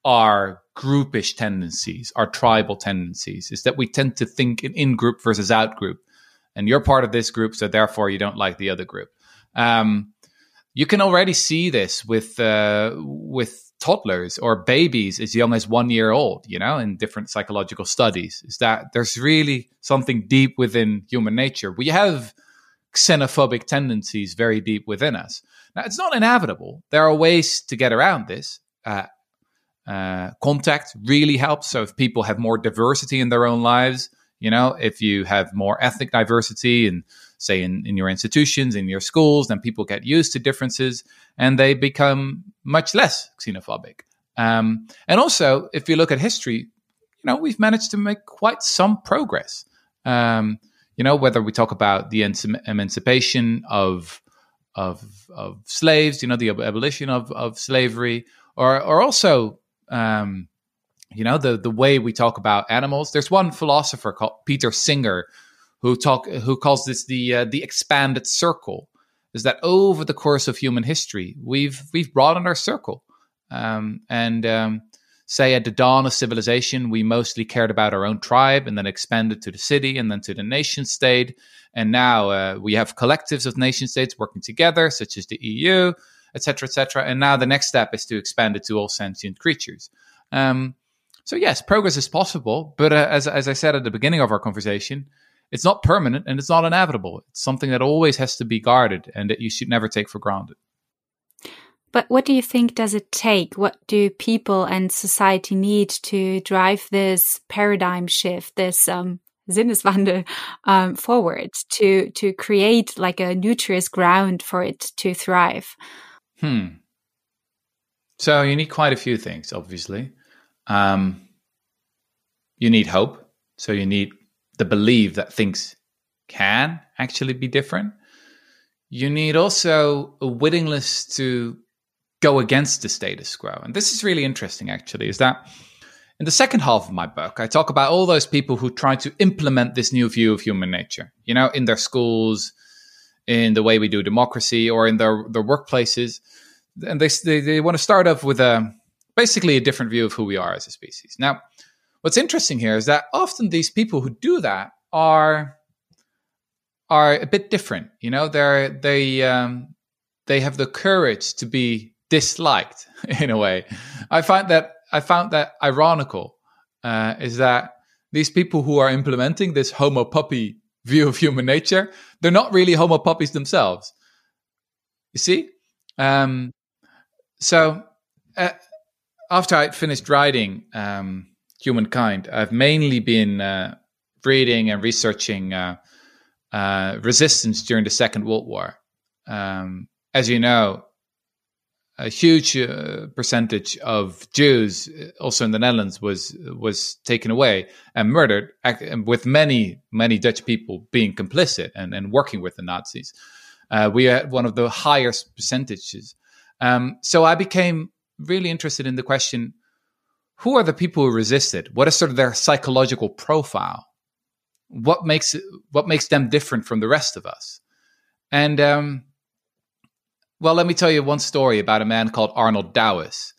our groupish tendencies, our tribal tendencies, is that we tend to think in in group versus out group. And you're part of this group, so therefore you don't like the other group. Um, you can already see this with uh, with toddlers or babies as young as one year old, you know, in different psychological studies, is that there's really something deep within human nature. We have xenophobic tendencies very deep within us. Now, it's not inevitable. There are ways to get around this. Uh, uh, contact really helps. So, if people have more diversity in their own lives, you know, if you have more ethnic diversity and say in, in your institutions, in your schools, then people get used to differences and they become much less xenophobic. Um, and also, if you look at history, you know, we've managed to make quite some progress. Um, you know, whether we talk about the emancipation of of, of slaves, you know, the abolition of, of slavery, or or also, um, you know, the the way we talk about animals. There's one philosopher called Peter Singer who talk who calls this the uh, the expanded circle is that over the course of human history we've we've broadened our circle. Um, and um, say at the dawn of civilization we mostly cared about our own tribe and then expanded to the city and then to the nation state. And now uh, we have collectives of nation states working together such as the eu etc etc and now the next step is to expand it to all sentient creatures. Um, so yes progress is possible but uh, as, as i said at the beginning of our conversation it's not permanent and it's not inevitable. It's something that always has to be guarded and that you should never take for granted. But what do you think does it take? What do people and society need to drive this paradigm shift, this um, Sinneswandel um, forward to to create like a nutritious ground for it to thrive? Hmm. So you need quite a few things, obviously. Um, you need hope. So you need the belief that things can actually be different. you need also a willingness to go against the status quo. And this is really interesting, actually, is that in the second half of my book, I talk about all those people who try to implement this new view of human nature, you know, in their schools, in the way we do democracy, or in their, their workplaces. And they, they, they want to start off with a basically a different view of who we are as a species. Now, what's interesting here is that often these people who do that are are a bit different. You know, they're they um, they have the courage to be disliked in a way. I find that I found that ironical. Uh, is that these people who are implementing this homo puppy view of human nature, they're not really homo puppies themselves. You see? Um, so uh, after I finished writing um, Humankind, I've mainly been uh, reading and researching uh, uh, resistance during the Second World War. Um, as you know, a huge uh, percentage of Jews, uh, also in the Netherlands, was was taken away and murdered, with many many Dutch people being complicit and, and working with the Nazis. Uh, we had one of the highest percentages. Um, so I became really interested in the question: Who are the people who resisted? What is sort of their psychological profile? what makes what makes them different from the rest of us and um, well let me tell you one story about a man called arnold Douwes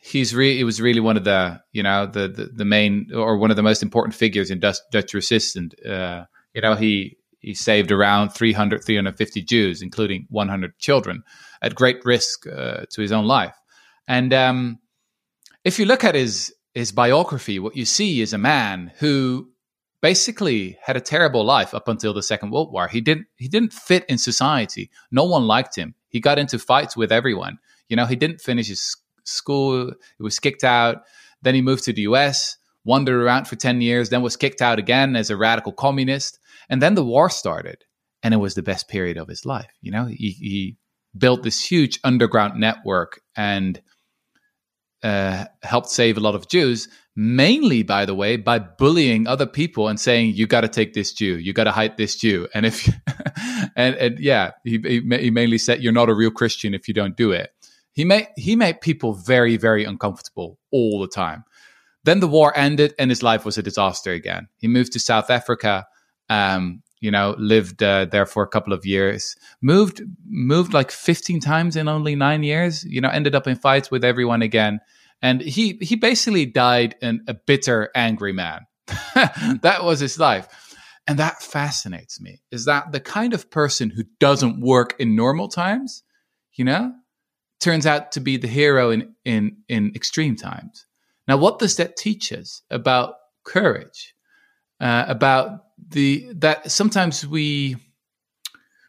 he's really he was really one of the you know the, the, the main or one of the most important figures in dutch, dutch resistance uh, you know he he saved around 300 350 jews including 100 children at great risk uh, to his own life and um, if you look at his his biography what you see is a man who basically had a terrible life up until the Second World War. He didn't he didn't fit in society. No one liked him. He got into fights with everyone. You know, he didn't finish his school. He was kicked out. Then he moved to the US, wandered around for 10 years, then was kicked out again as a radical communist. And then the war started. And it was the best period of his life. You know, he, he built this huge underground network and uh, helped save a lot of Jews mainly by the way by bullying other people and saying you got to take this jew. You got to hide this jew. And if and, and yeah he, he mainly said you're not a real christian if you don't do it. He made he made people very very uncomfortable all the time. Then the war ended and his life was a disaster again. He moved to south africa um, you know lived uh, there for a couple of years moved moved like 15 times in only nine years you know ended up in fights with everyone again and he he basically died in a bitter, angry man. that was his life. And that fascinates me. Is that the kind of person who doesn't work in normal times, you know, turns out to be the hero in in in extreme times. Now, what does that teach us about courage? Uh, about the that sometimes we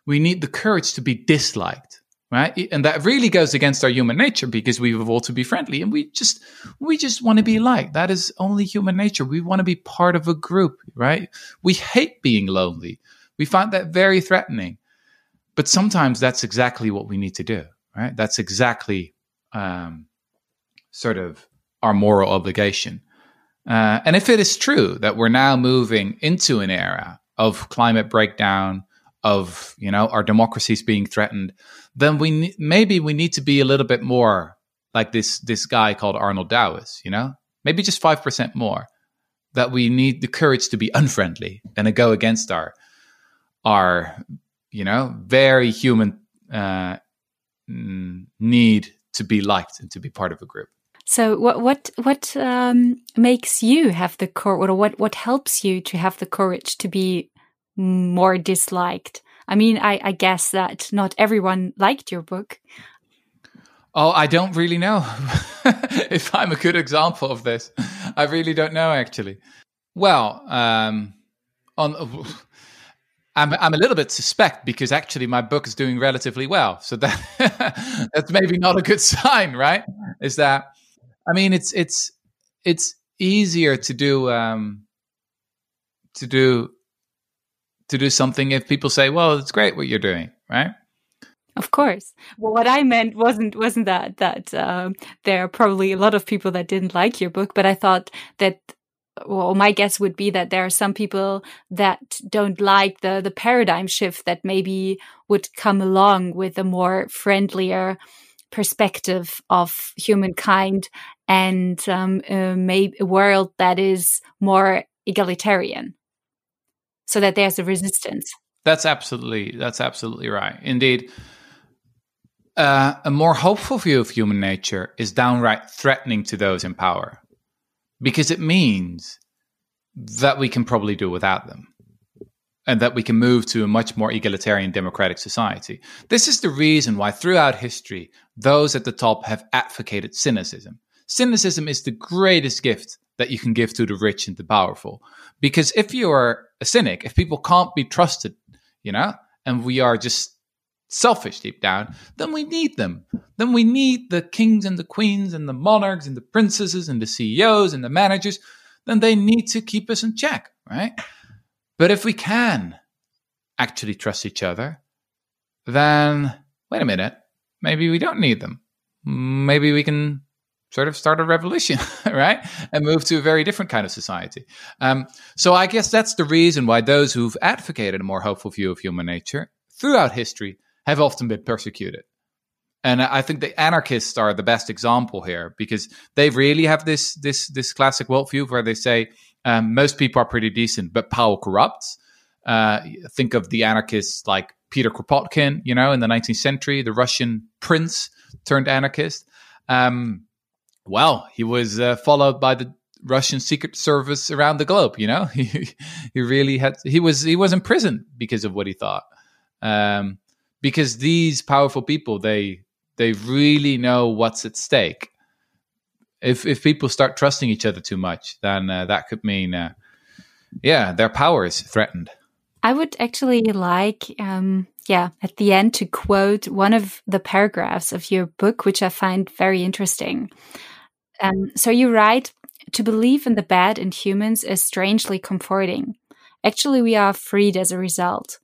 we need the courage to be disliked right? And that really goes against our human nature because we evolved to be friendly and we just we just want to be liked. That is only human nature. We want to be part of a group right? We hate being lonely. We find that very threatening. But sometimes that's exactly what we need to do right? That's exactly um, sort of our moral obligation uh, and if it is true that we're now moving into an era of climate breakdown of you know our democracies being threatened then we maybe we need to be a little bit more like this this guy called Arnold Douwes, you know, maybe just five percent more. That we need the courage to be unfriendly and to go against our our you know very human uh, need to be liked and to be part of a group. So what what what um, makes you have the courage, or what what helps you to have the courage to be more disliked? I mean, I, I guess that not everyone liked your book. Oh, I don't really know if I'm a good example of this. I really don't know, actually. Well, um, on. I'm, I'm a little bit suspect because actually my book is doing relatively well. So that that's maybe not a good sign, right? Is that I mean it's it's it's easier to do um, to do to do something if people say, "Well, it's great what you're doing," right? Of course. Well, what I meant wasn't wasn't that that um, there are probably a lot of people that didn't like your book, but I thought that well, my guess would be that there are some people that don't like the the paradigm shift that maybe would come along with a more friendlier perspective of humankind and um, uh, maybe a world that is more egalitarian, so that there's a resistance. That's absolutely that's absolutely right. Indeed, uh, a more hopeful view of human nature is downright threatening to those in power because it means that we can probably do without them and that we can move to a much more egalitarian democratic society. This is the reason why throughout history, those at the top have advocated cynicism. Cynicism is the greatest gift that you can give to the rich and the powerful. Because if you are a cynic, if people can't be trusted, you know, and we are just selfish deep down, then we need them. Then we need the kings and the queens and the monarchs and the princesses and the CEOs and the managers. Then they need to keep us in check, right? But if we can actually trust each other, then wait a minute, maybe we don't need them. Maybe we can sort of start a revolution, right? And move to a very different kind of society. Um, so I guess that's the reason why those who've advocated a more hopeful view of human nature throughout history have often been persecuted. And I think the anarchists are the best example here because they really have this this this classic worldview where they say um, most people are pretty decent, but power corrupts. Uh, think of the anarchists like Peter Kropotkin, you know, in the 19th century, the Russian prince turned anarchist. Um, well, he was uh, followed by the Russian secret service around the globe. You know, he, he really had he was he was in prison because of what he thought. Um, because these powerful people they they really know what's at stake. If if people start trusting each other too much, then uh, that could mean, uh, yeah, their power is threatened. I would actually like, um, yeah, at the end to quote one of the paragraphs of your book, which I find very interesting. Um, so you write, to believe in the bad in humans is strangely comforting. Actually, we are freed as a result.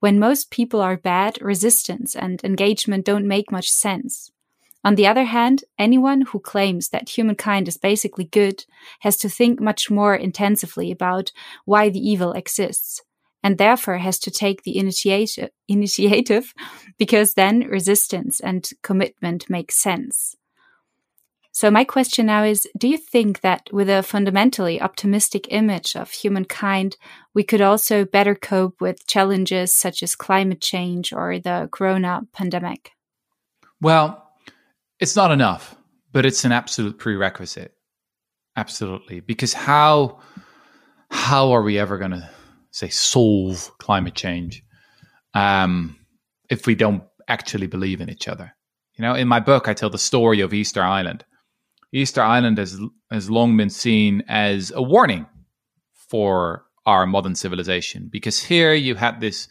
When most people are bad, resistance and engagement don't make much sense. On the other hand, anyone who claims that humankind is basically good has to think much more intensively about why the evil exists, and therefore has to take the initiative, initiative because then resistance and commitment make sense. So, my question now is Do you think that with a fundamentally optimistic image of humankind, we could also better cope with challenges such as climate change or the corona pandemic? Well, it's not enough, but it's an absolute prerequisite. Absolutely. Because how how are we ever going to say solve climate change um, if we don't actually believe in each other? You know, in my book, I tell the story of Easter Island Easter Island has has long been seen as a warning for our modern civilization because here you had this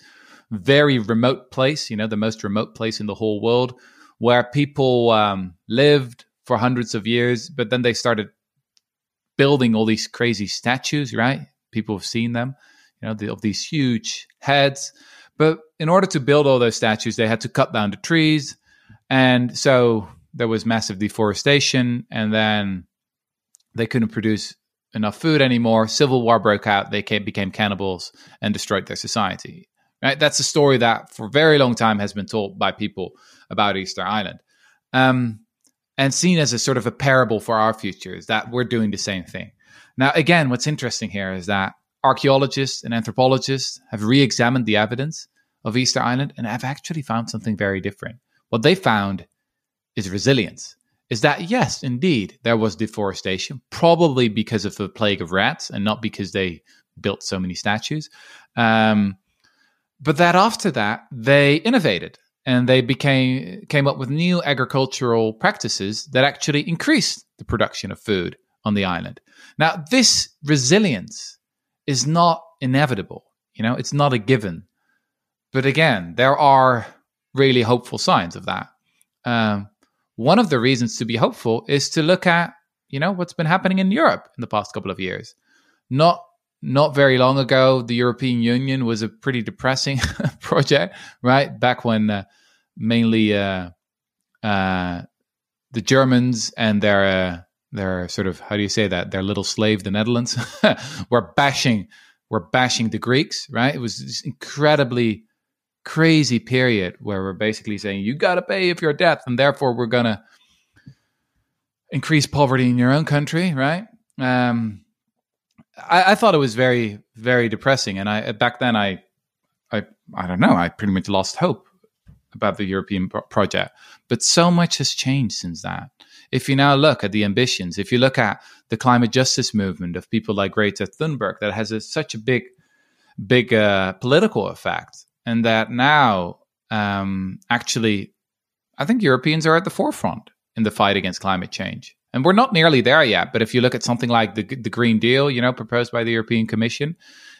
very remote place, you know, the most remote place in the whole world, where people um, lived for hundreds of years, but then they started building all these crazy statues, right? People have seen them, you know, the, of these huge heads. But in order to build all those statues, they had to cut down the trees. And so there was massive deforestation, and then they couldn't produce enough food anymore. Civil war broke out. They came, became cannibals and destroyed their society. Right? That's a story that for a very long time has been told by people about Easter Island, um, and seen as a sort of a parable for our future. Is that we're doing the same thing. Now, again, what's interesting here is that archaeologists and anthropologists have re-examined the evidence of Easter Island and have actually found something very different. What they found is resilience. Is that yes, indeed, there was deforestation, probably because of the plague of rats and not because they built so many statues. Um, but that after that, they innovated and they became came up with new agricultural practices that actually increased the production of food on the island. Now, this resilience is not inevitable. You know, it's not a given. But again, there are really hopeful signs of that. Um, one of the reasons to be hopeful is to look at you know what's been happening in Europe in the past couple of years. Not not very long ago, the European Union was a pretty depressing project, right? Back when uh, mainly uh, uh, the Germans and their uh, their sort of how do you say that their little slave, the Netherlands, were bashing were bashing the Greeks, right? It was incredibly crazy period where we're basically saying you got to pay if you're debt, and therefore we're gonna increase poverty in your own country, right? Um, I, I, thought it was very, very depressing, and I back then I, I, I don't know, I pretty much lost hope about the European pro- project. But so much has changed since that. If you now look at the ambitions, if you look at the climate justice movement of people like Greta Thunberg, that has a, such a big, big uh, political effect, and that now um, actually, I think Europeans are at the forefront in the fight against climate change. And we're not nearly there yet. But if you look at something like the, the Green Deal, you know, proposed by the European Commission,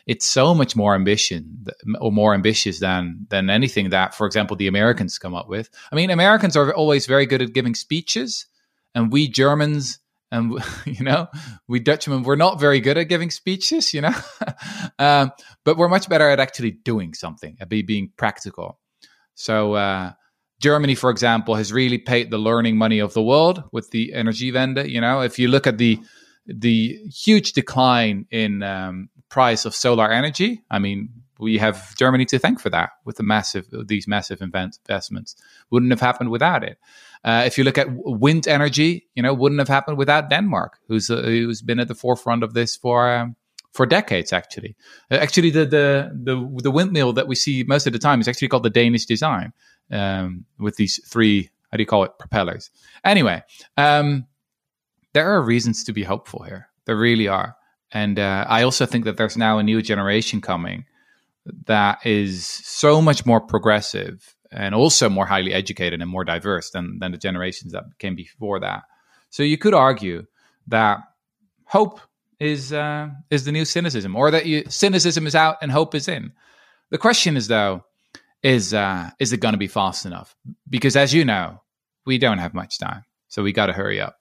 it's so much more ambition or more ambitious than than anything that, for example, the Americans come up with. I mean, Americans are always very good at giving speeches, and we Germans and you know we Dutchmen we're not very good at giving speeches, you know, um, but we're much better at actually doing something, at be, being practical. So. Uh, Germany, for example, has really paid the learning money of the world with the Energiewende You know, if you look at the the huge decline in um, price of solar energy, I mean, we have Germany to thank for that with the massive these massive investments. Wouldn't have happened without it. Uh, if you look at wind energy, you know, wouldn't have happened without Denmark, who's uh, who's been at the forefront of this for um, for decades. Actually, uh, actually, the, the the the windmill that we see most of the time is actually called the Danish design um, with these three, how do you call it, propellers. Anyway, um, there are reasons to be hopeful here. There really are. And uh, I also think that there's now a new generation coming that is so much more progressive and also more highly educated and more diverse than, than the generations that came before that. So you could argue that hope is uh, is the new cynicism, or that you, cynicism is out and hope is in. The question is, though, is uh, is it going to be fast enough? Because as you know, we don't have much time, so we got to hurry up.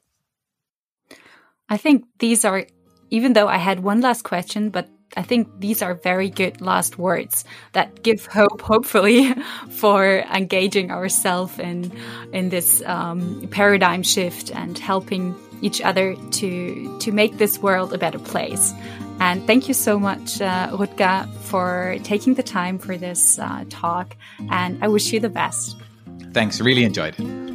I think these are, even though I had one last question, but I think these are very good last words that give hope, hopefully, for engaging ourselves in in this um, paradigm shift and helping each other to to make this world a better place. And thank you so much, uh, Rutger, for taking the time for this uh, talk. And I wish you the best. Thanks. Really enjoyed it.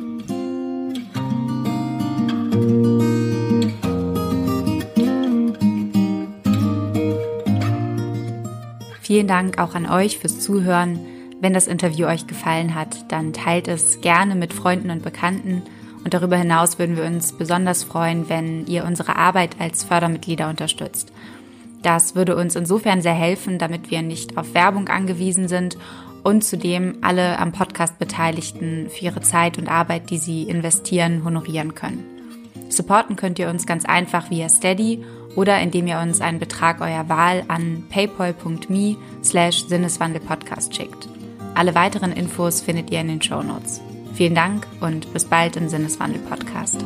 Vielen Dank auch an euch fürs Zuhören. Wenn das Interview euch gefallen hat, dann teilt es gerne mit Freunden und Bekannten. Und darüber hinaus würden wir uns besonders freuen, wenn ihr unsere Arbeit als Fördermitglieder unterstützt. Das würde uns insofern sehr helfen, damit wir nicht auf Werbung angewiesen sind und zudem alle am Podcast Beteiligten für ihre Zeit und Arbeit, die sie investieren, honorieren können. Supporten könnt ihr uns ganz einfach via Steady oder indem ihr uns einen Betrag eurer Wahl an paypal.me slash sinneswandelpodcast schickt. Alle weiteren Infos findet ihr in den Show Notes. Vielen Dank und bis bald im Sinneswandel-Podcast.